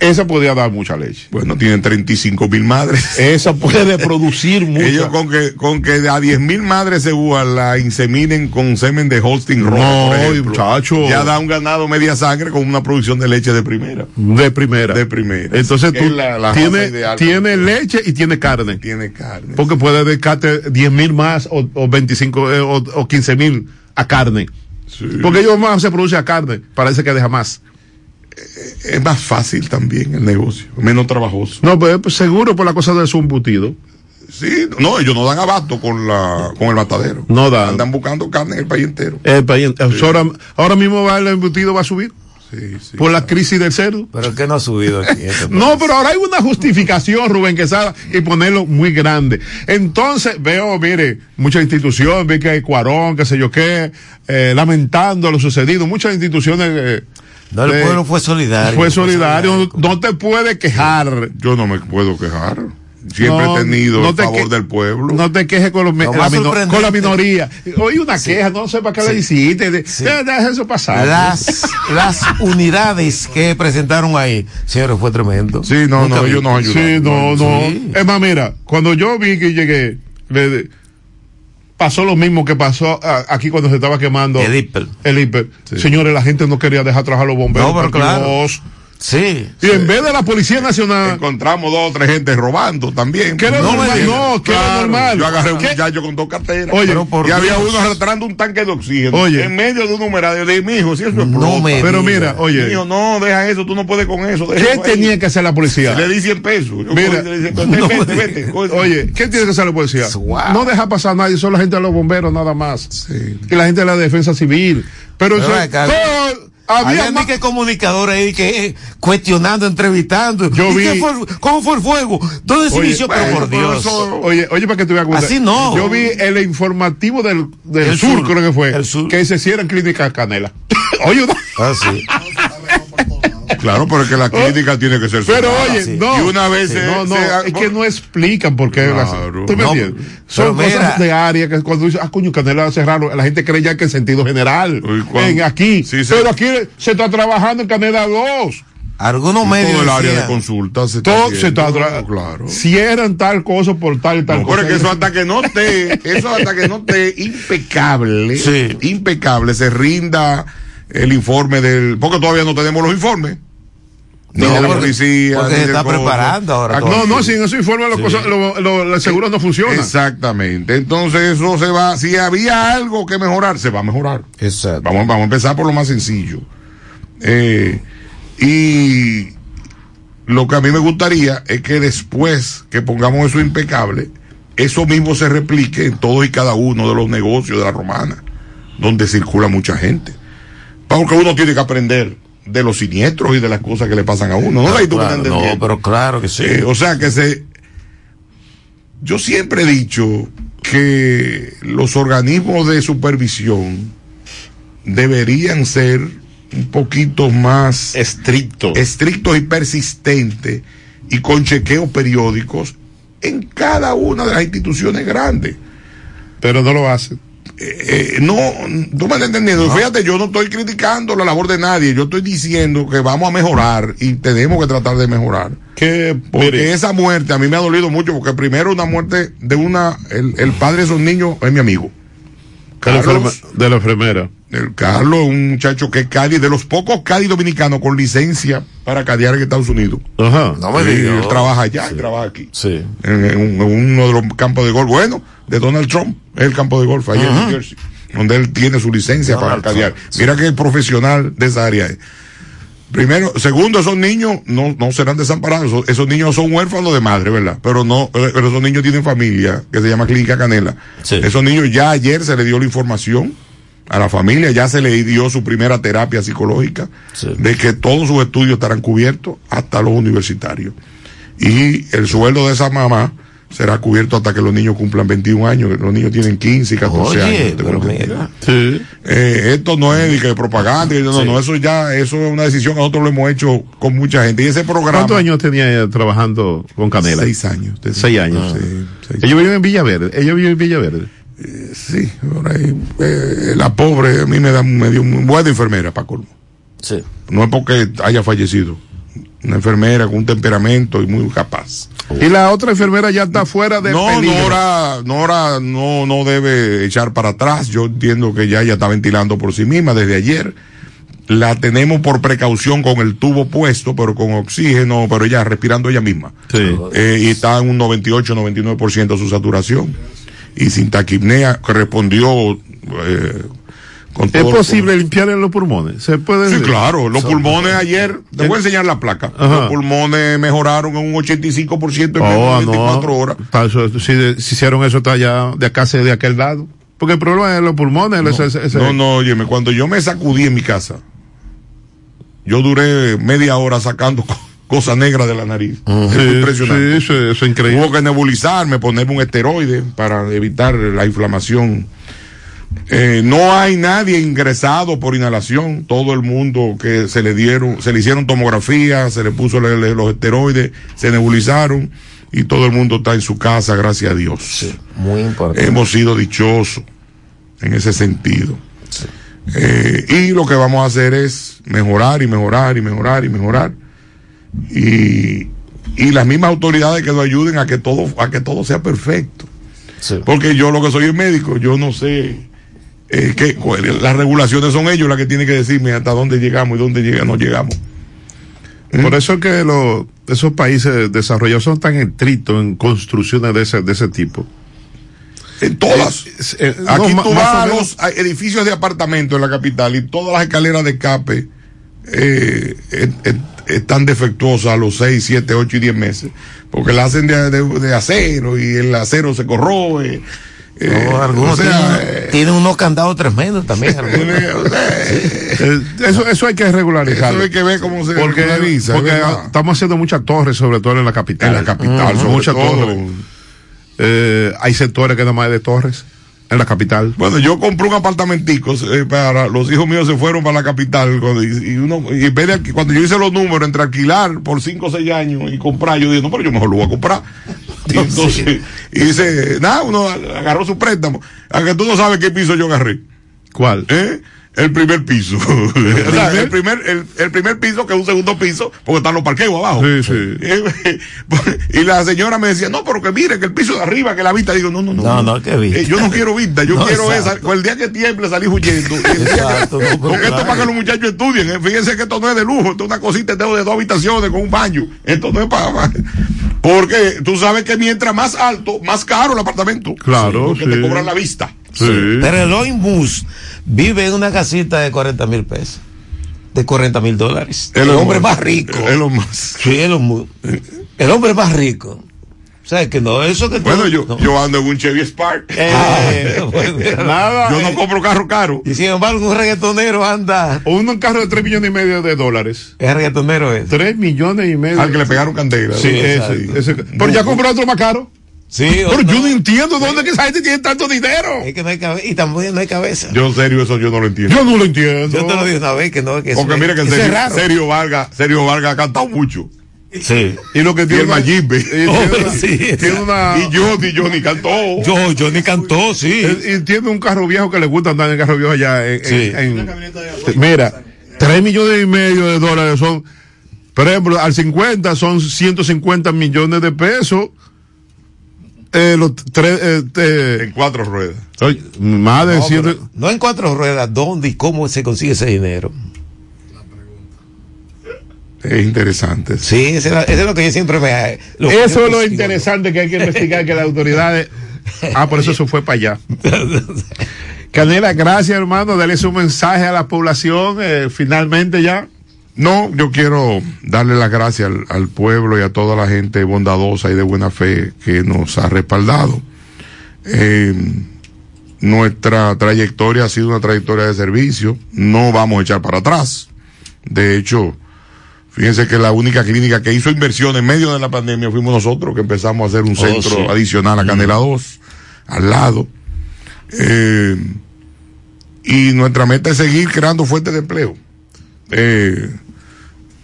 Esa podía dar mucha leche. Bueno, tienen 35 mil madres. Esa puede producir mucha. Ellos con que, con que a 10 mil madres seguras la inseminen con semen de Holstein rojo. No, por ejemplo, muchacho. Ya da un ganado media sangre con una producción de leche de primera. De primera. De primera. Entonces tú la- la tienes tiene leche y tiene carne. Tiene carne. Porque puede dedicarte 10 mil más o, o 25 eh, o, o 15 mil a carne. Porque ellos más se produce a carne. Parece que deja más. Es más fácil también el negocio, menos trabajoso. No, pues, pues, seguro por la cosa de su embutido. Sí, no, ellos no dan abasto con la con el matadero. No dan. Andan buscando carne en el país entero. El país- ahora, ahora mismo va el embutido va a subir. Sí, sí. Por la crisis del cerdo. Pero que no ha subido aquí. este No, pero ahora hay una justificación, Rubén Quesada, y ponerlo muy grande. Entonces, veo, mire, muchas instituciones, vi que hay Cuarón, qué sé yo qué, eh, lamentando lo sucedido, muchas instituciones eh, No, el pueblo fue solidario. Fue solidario, no te puedes quejar. Yo no me puedo quejar. Siempre No, he tenido no el te favor del pueblo. No te quejes con, los la con la minoría. Oí una queja, no sé para qué la hiciste. De- Deja eso pasar. Las, las unidades que presentaron ahí, señores, fue tremendo. Sí, no, Nunca no, ellos nos ayudaron. Sí, no, no. Sí. Es más, mira, cuando yo vi que llegué, le- pasó lo mismo que pasó aquí cuando se estaba quemando El hiper. el hiper. Señores, la gente no quería dejar trabajar los bomberos. No, pero claro. Sí. Y en vez de la Policía Nacional, Encontramos dos o tres gente robando también. Que era normal, no, que era normal. Yo agarré un ¿Qué? muchacho con dos carteras. Oye, Pero por y había uno arrastrando un tanque de oxígeno. Oye. En medio de un numerario de mi hijo, si eso explota. No me pero mira, oye, Mijo, no, deja eso, tú no puedes con eso. ¿qué tenía que hacer la policía? Le di 100 pesos. Yo Mira, le dije, vete, no vete. Oye, ¿qué tiene que hacer la policía? Wow. No deja pasar a nadie, solo la gente de los bomberos nada más. Y la gente de la defensa civil. Pero, Pero eso- había Había más- que comunicadores ahí que eh, cuestionando, entrevistando. Yo ¿Y vi- qué fue ¿Cómo fue el fuego? ¿Dónde se Oye, inició? Pero por Dios. eso- oye, oye, para que te veas cuenta. Así no. Yo vi el informativo del, del El sur, sur. creo que fue, El sur. que se cierran clínicas Canela. oye, no. Ah, sí. Claro, pero es que la crítica tiene que ser Pero oye, sí. no. Y una vez se- no, no, se- es que no explican por qué. las- Claro. ¿Tú me No, entiendes? Son mira. cosas de área que cuando dices, ah, coño, Canela cerraron, la gente cree ya que en sentido general. En aquí. Sí, sí. Pero aquí se está trabajando en Canela 2. Algunos medios. todo el área de consulta se está Todo se está claro. Cierran tal cosa por tal y tal No, cosa. pero es que eso hasta que no esté, eso hasta que no esté impecable, Sí. impecable, se rinda el informe del, porque todavía no tenemos los informes. Ni No, de la policía. porque se está cosa. preparando ahora todo. No, no, sin eso informe los Sí. cosas, lo- lo- los seguros no funcionan. Exactamente. Entonces eso se va, si había algo que mejorar, se va a mejorar. Exacto. Vamos, vamos a empezar por lo más sencillo. Eh, y lo que a mí me gustaría es que después que pongamos eso impecable, eso mismo se replique en todos y cada uno de los negocios de la romana, donde circula mucha gente. Porque uno tiene que aprender de los siniestros y de las cosas que le pasan a uno. No, tú me Claro, no, pero claro que sí. Eh, o sea que se. Yo siempre he dicho que los organismos de supervisión deberían ser un poquito más Estricto. estrictos y persistentes y con chequeos periódicos en cada una de las instituciones grandes. Pero no lo hacen. Eh, no, tú me estás entendiendo. Fíjate, yo no estoy criticando la labor de nadie. Yo estoy diciendo que vamos a mejorar y tenemos que tratar de mejorar. Que, Porque mire, esa muerte a mí me ha dolido mucho, porque primero una muerte de una, el, el padre de esos niños es mi amigo. De la Carlos, enferma- de la enfermera. el Carlos, un muchacho que es Cádiz, de los pocos Cádiz dominicanos con licencia para cadear en Estados Unidos. Ajá. No me digas. él trabaja allá y trabaja aquí. Sí. En, en un- en uno de los campos de golf, bueno, de Donald Trump, es el campo de golf allá en New Jersey, donde él tiene su licencia Donald para cadear. Trump, sí. Mira que profesional de esa área es. Primero, segundo, esos niños no, no serán desamparados. Esos, esos niños son huérfanos de madre, ¿verdad? Pero no, eh, pero esos niños tienen familia, que se llama Clínica Canela. Sí. Esos niños ya ayer se le dio la información a la familia, ya se le dio su primera terapia psicológica, Sí. de que todos sus estudios estarán cubiertos hasta los universitarios. Y el sueldo de esa mamá será cubierto hasta que los niños cumplan 21 años. Los niños tienen 15 y 14 Oye, años. pero mira. Sí. Eh, esto no es de que propaganda, no, Sí. no, eso ya, eso es una decisión que nosotros lo hemos hecho con mucha gente. Y ese programa. ¿Cuántos años tenía ella trabajando con Canela? Seis años. Seis años. Sí, seis Ellos viven en Villaverde. Ellos viven en Villaverde. Sí, por ahí, eh, la pobre a mí me da me dio muy buena enfermera, para colmo. Sí. No es porque haya fallecido. Una enfermera con un temperamento y muy capaz. Y la otra enfermera ya está fuera de No, peligro. Nora, Nora no, no debe echar para atrás. Yo entiendo que ya ella está ventilando por sí misma desde ayer. La tenemos por precaución con el tubo puesto, pero con oxígeno, pero ella respirando ella misma. Sí. Eh, y está en un 98, 99% su saturación. Y sin taquipnea, que respondió eh, con ¿Es posible limpiarle los pulmones? ¿Se puede Sí, claro. Los pulmones ayer, te voy a enseñar la placa. Ajá. Los pulmones mejoraron en un 85% en Oh, menos de no. 24 horas. Eso, si, si hicieron eso está allá de acá de aquel lado. Porque el problema es los pulmones. ese- ese- No, no, óyeme, cuando yo me sacudí en mi casa, yo duré media hora sacando co- cosas negras de la nariz. Es Sí, impresionante. sí, eso, eso es increíble. Hubo que nebulizarme, ponerme un esteroide para evitar la inflamación Eh, no hay nadie ingresado por inhalación. Todo el mundo que se le dieron, se le hicieron tomografía, se le puso le- le- los esteroides, se nebulizaron y todo el mundo está en su casa, gracias a Dios. Muy importante. Hemos sido dichosos en ese sentido. Eh, y lo que vamos a hacer es mejorar y mejorar y mejorar y mejorar. Y, y las mismas autoridades que nos ayuden a que todo, a que todo sea perfecto. Porque yo lo que soy es médico, yo no sé eh, qué- cuál- las regulaciones son ellos las que tienen que decirme hasta dónde llegamos y dónde llega, no llegamos. Por eso es que los, esos países desarrollados son tan estrictos en construcciones de ese, de ese tipo. En todas. Eh, Aquí no, tú vas a los edificios de apartamentos en la capital y todas las escaleras de escape eh, eh, eh, están defectuosas a los 6, 7, 8 y 10 meses. Porque la hacen de, de- de acero y el acero se corroe. Eh, No, algunos o sea, tienen, eh, tienen unos candados tremendos también. algunos. Eh, eso, eso hay que regularizar. Eso hay que ver cómo se porque, regulariza, porque verdad. estamos haciendo muchas torres, sobre todo en la capital. En la capital, sobre muchas todo. torres. Eh, hay sectores que nada más hay de torres en la capital. Bueno, yo compré un apartamentico eh, para los hijos míos se fueron para la capital cuando- y, y uno y en vez de cuando yo hice los números entre alquilar por 5 o 6 años y comprar, yo dije, no, pero yo mejor lo voy a comprar. Y entonces, y dice, nada, uno agarró su préstamo. A que tú no sabes qué piso yo agarré. ¿Cuál? ¿Eh? El primer piso. O sea, el, primer, el, el primer piso, que es un segundo piso, porque están los parqueos abajo. Sí, sí. y la señora me decía, no, pero que mire, que el piso de arriba, que la vista. Digo, no, no, no. No, no, que vista. Eh, yo no quiero vista, yo No, quiero exacto. esa. Con el día que tiemble salí huyendo. Y el día que- Exacto, no, porque esto claro. es para que los muchachos estudien. eh. Fíjense que esto no es de lujo, esto es una cosita de de dos habitaciones con un baño. Esto no es para. Porque tú sabes que mientras más alto, más caro el apartamento. Claro, Porque sí. te cobran la vista. Pero Eloy Mus vive en una casita de 40 mil pesos. De 40 mil dólares. El, hombre más rico. Elon Musk. Sí, Elon Musk. El hombre más rico. O sea, que no, eso que Bueno, tú- yo, no. yo ando en un Chevy Spark. Eh, pues, Nada. Yo no compro carro caro. Y sin embargo, un reggaetonero anda. Un carro de 3 millones y medio de dólares. ¿Qué reggaetonero es? 3 millones y medio. Al que le pegaron candela. Sí, ese, ese- Pero ya compró otro más caro. Sí, Pero yo no. no entiendo dónde que esa gente tiene tanto dinero. Es que no hay cabeza. Y también no hay cabeza. Yo en serio eso yo no lo entiendo. Yo no lo entiendo. Yo te lo dije una vez que no, que Porque mira que es Sergio, raro. Sergio Vargas, Sergio Vargas ha cantado mucho. Sí. Y lo que Y tiene el una- Mayimbe. y Johnny, Johnny cantó. Yo, Johnny cantó, sí. y- y tiene un carro viejo que le gusta andar en carro viejo allá. En, Sí. en- en- mira, 3 millones y medio de dólares son. Por ejemplo, al 50 son 150 millones de pesos. Eh, los tres, eh, eh, En cuatro ruedas. oye, más de No, 100 pero no en cuatro ruedas, ¿dónde y cómo se consigue ese dinero? Es interesante. Sí, eso es, lo que yo siempre me. lo Eso es lo interesante que hay que investigar, que las autoridades... Ah, por eso eso fue para allá. Canela, gracias hermano, dale su mensaje a la población, eh, finalmente ya. No, yo quiero darle las gracias al, al pueblo y a toda la gente bondadosa y de buena fe que nos ha respaldado. Eh, nuestra trayectoria ha sido una trayectoria de servicio, no vamos a echar para atrás. De hecho, fíjense que la única clínica que hizo inversión en medio de la pandemia fuimos nosotros, que empezamos a hacer un Oh, centro sí. adicional a Canela 2, al lado. Eh, y nuestra meta es seguir creando fuentes de empleo. Eh,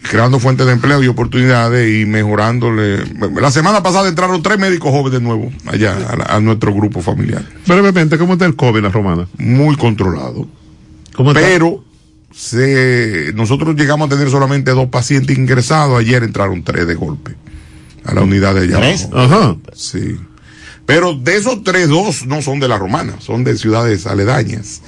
creando fuentes de empleo y oportunidades y mejorándole. La semana pasada entraron tres médicos jóvenes de nuevo allá a, la- a nuestro grupo familiar. Brevemente, ¿cómo está el COVID en la romana? Muy controlado. ¿Cómo está? Pero se, nosotros llegamos a tener solamente dos pacientes ingresados. Ayer entraron tres de golpe a la unidad de allá. ¿Tres? abajo. Ajá. Sí. Pero de esos tres, dos no son de la romana, son de ciudades aledañas.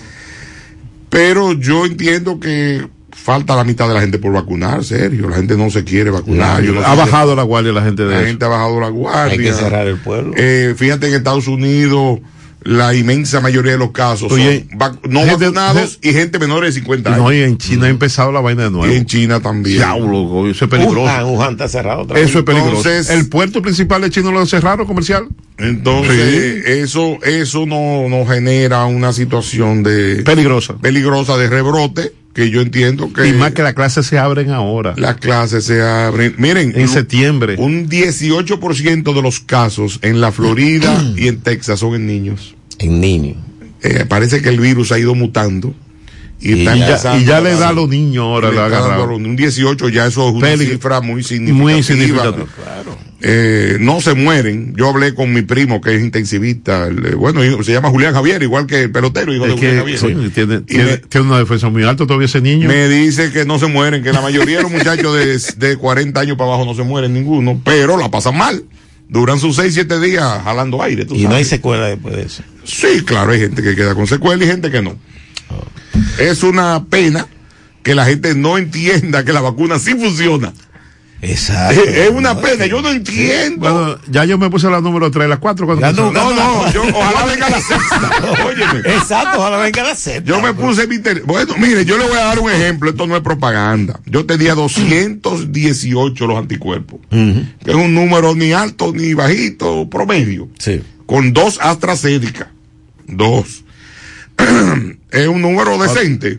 Pero yo entiendo que falta la mitad de la gente por vacunar, serio. La gente no se quiere vacunar. Yo no ha bajado la guardia la gente de la eso. gente ha bajado la guardia. Hay que cerrar el pueblo. Eh, fíjate que en Estados Unidos la inmensa mayoría de los casos Oye, son vac- no gente- vacunados y gente menor de 50 años. No, y en China ha empezado la vaina de nuevo. y en China también. Güey, eso es peligroso. Wuhan, Wuhan está cerrado otra vez. Eso es peligroso. Entonces- el puerto principal de China lo cerraron comercial. Entonces, eso, eso no, no genera una situación de Peligrosa. peligrosa de rebrote, que yo entiendo que y más que las clases se abren ahora. las clases se abren. Miren, en septiembre. un 18% de los casos en la Florida y en Texas son en niños. En niños. eh, parece que el virus ha ido mutando. Y, Y ya- y ya le da a los niños ahora, le le a los- Un 18 ya eso es una Félix, cifra muy significativa. Muy significativo. Eh, no se mueren. Yo hablé con mi primo que es intensivista. el, eh, bueno, hijo- se llama Julián Javier, igual que el pelotero, hijo de Es Julián que Javier. coño, tiene, Y tiene- me- tiene una defensa muy alta todavía ese niño. me dice que no se mueren, que la mayoría de los muchachos de, de 40 años para abajo no se mueren ninguno, pero la pasan mal. Duran sus 6, 7 días jalando aire. tú Y no hay secuela después de eso. Sí, claro, hay gente que queda con secuela y gente que no. Es una pena que la gente no entienda que la vacuna sí funciona. Exacto. Es, es una pena, yo no entiendo. Bueno, ya yo me puse la número 3, la 4 cuando no, no, no, yo, ojalá venga la sexta. Óyeme. Exacto, ojalá venga la sexta. Yo me puse mi tele- Bueno, mire, yo le voy a dar un ejemplo, esto no es propaganda. Yo tenía 218 los anticuerpos, que es un número ni alto ni bajito, promedio. Sí. Con dos AstraZeneca. Dos. es un número decente.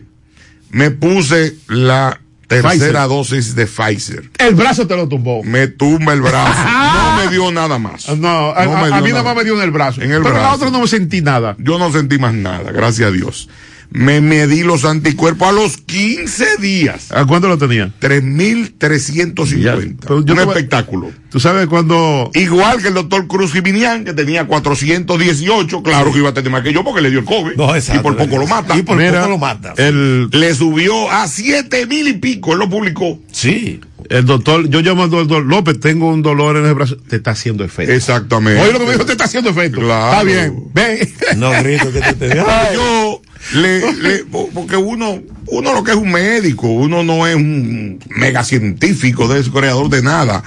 Me puse la tercera Pfizer. dosis de Pfizer. El brazo te lo tumbó. Me tumba el brazo. No me dio nada más. No, a, No a- mí nada más me dio en el brazo. En el pero la brazo. otra no me sentí nada. Yo no sentí más nada, gracias a Dios. Me medí los anticuerpos a los 15 días. ¿A cuánto lo tenía? 3.350. pero yo Un te espectáculo. Tú sabes cuando. Igual que el doctor Cruz Giminián, que tenía 418. Claro que iba a tener más que yo porque le dio el COVID. No, exacto. y por poco lo mata. Y por Mira, poco lo mata. El, Le subió a 7 mil y pico. Él lo publicó. Sí. el doctor, yo llamo al doctor López, tengo un dolor en el brazo. Te está haciendo efecto. Exactamente. Oye, lo que me dijo, te está haciendo efecto. Claro. Está bien. Ven. No grito que te te yo le, le- porque uno uno lo que es un médico uno no es un mega científico de eso, creador de nada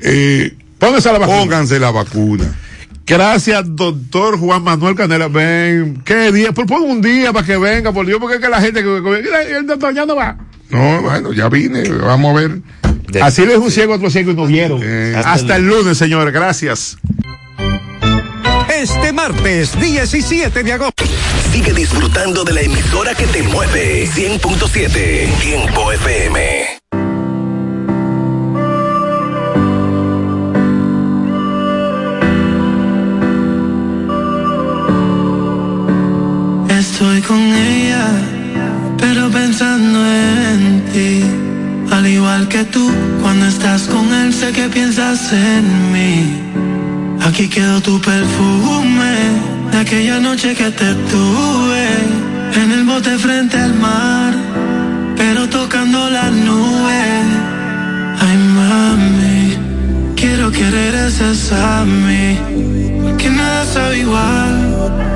eh, Póngase la vacuna. pónganse la vacuna Gracias, doctor Juan Manuel Canela. Ven, ¿qué día? Pues pon un día para que venga, por Dios, porque es que la gente, que- el doctor ya no va. no bueno ya vine vamos a ver Así le es un ciego a otro ciego y no vieron. Eh, Hasta, el lunes, señores. Gracias. Este martes 17 de agosto. Sigue disfrutando de la emisora que te mueve. 100.7 Tiempo FM. Estoy con ella, pero pensando en ti. Al igual que tú, cuando estás con él, sé que piensas en mí. Aquí quedó tu perfume de aquella noche que te tuve en el bote frente al mar, pero tocando la nube. Ay, mami, quiero que regreses a mí, porque nada sabe igual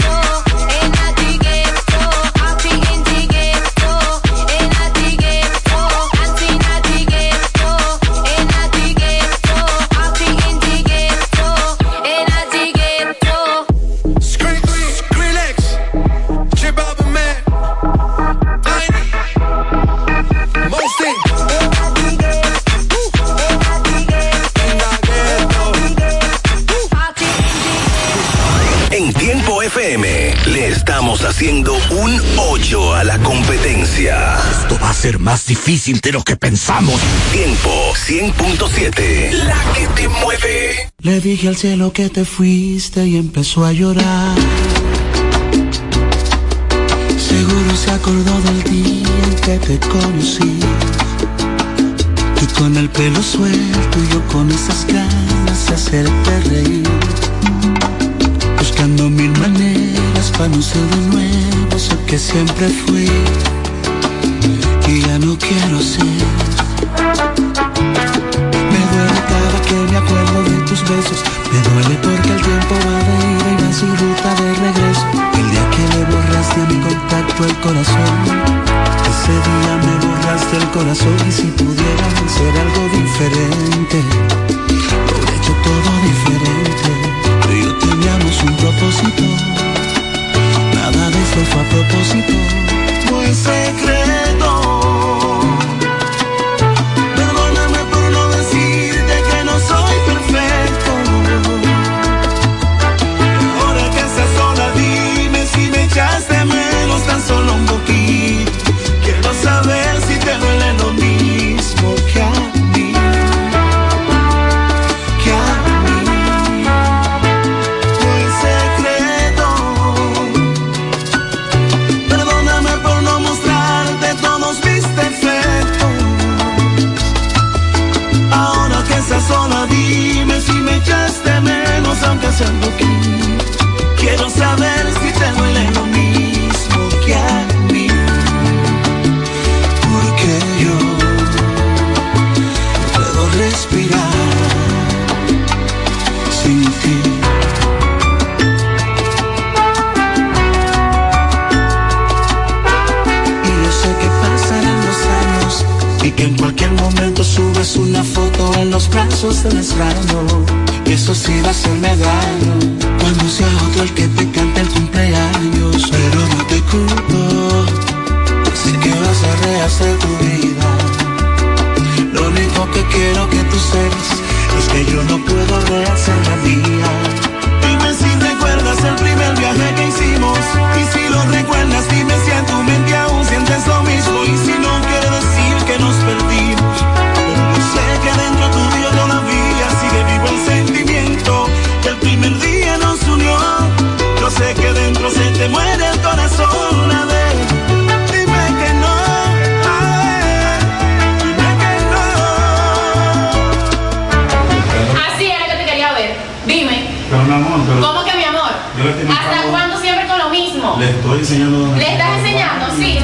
Más difícil de lo que pensamos. Tiempo 100.7, la que te mueve. Le dije al cielo que te fuiste y empezó a llorar. Seguro se acordó del día en que te conocí. Tú con el pelo suelto y yo con esas ganas de hacerte reír. Buscando mil maneras para no ser de nuevo eso que siempre fui. Ya no quiero ser. Me duele cada que me acuerdo de tus besos. Me duele porque el tiempo va de ida y va sin ruta de regreso. El día que le borraste a mi contacto el corazón. Ese día me borraste el corazón y si pudiera hacer algo diferente, lo hubiera hecho todo diferente. Tú y yo teníamos un propósito. Nada de eso fue a propósito. ¿Cómo que mi amor? ¿Hasta cuándo siempre con lo mismo? Le estoy enseñando. ¿Le estás enseñando? Sí.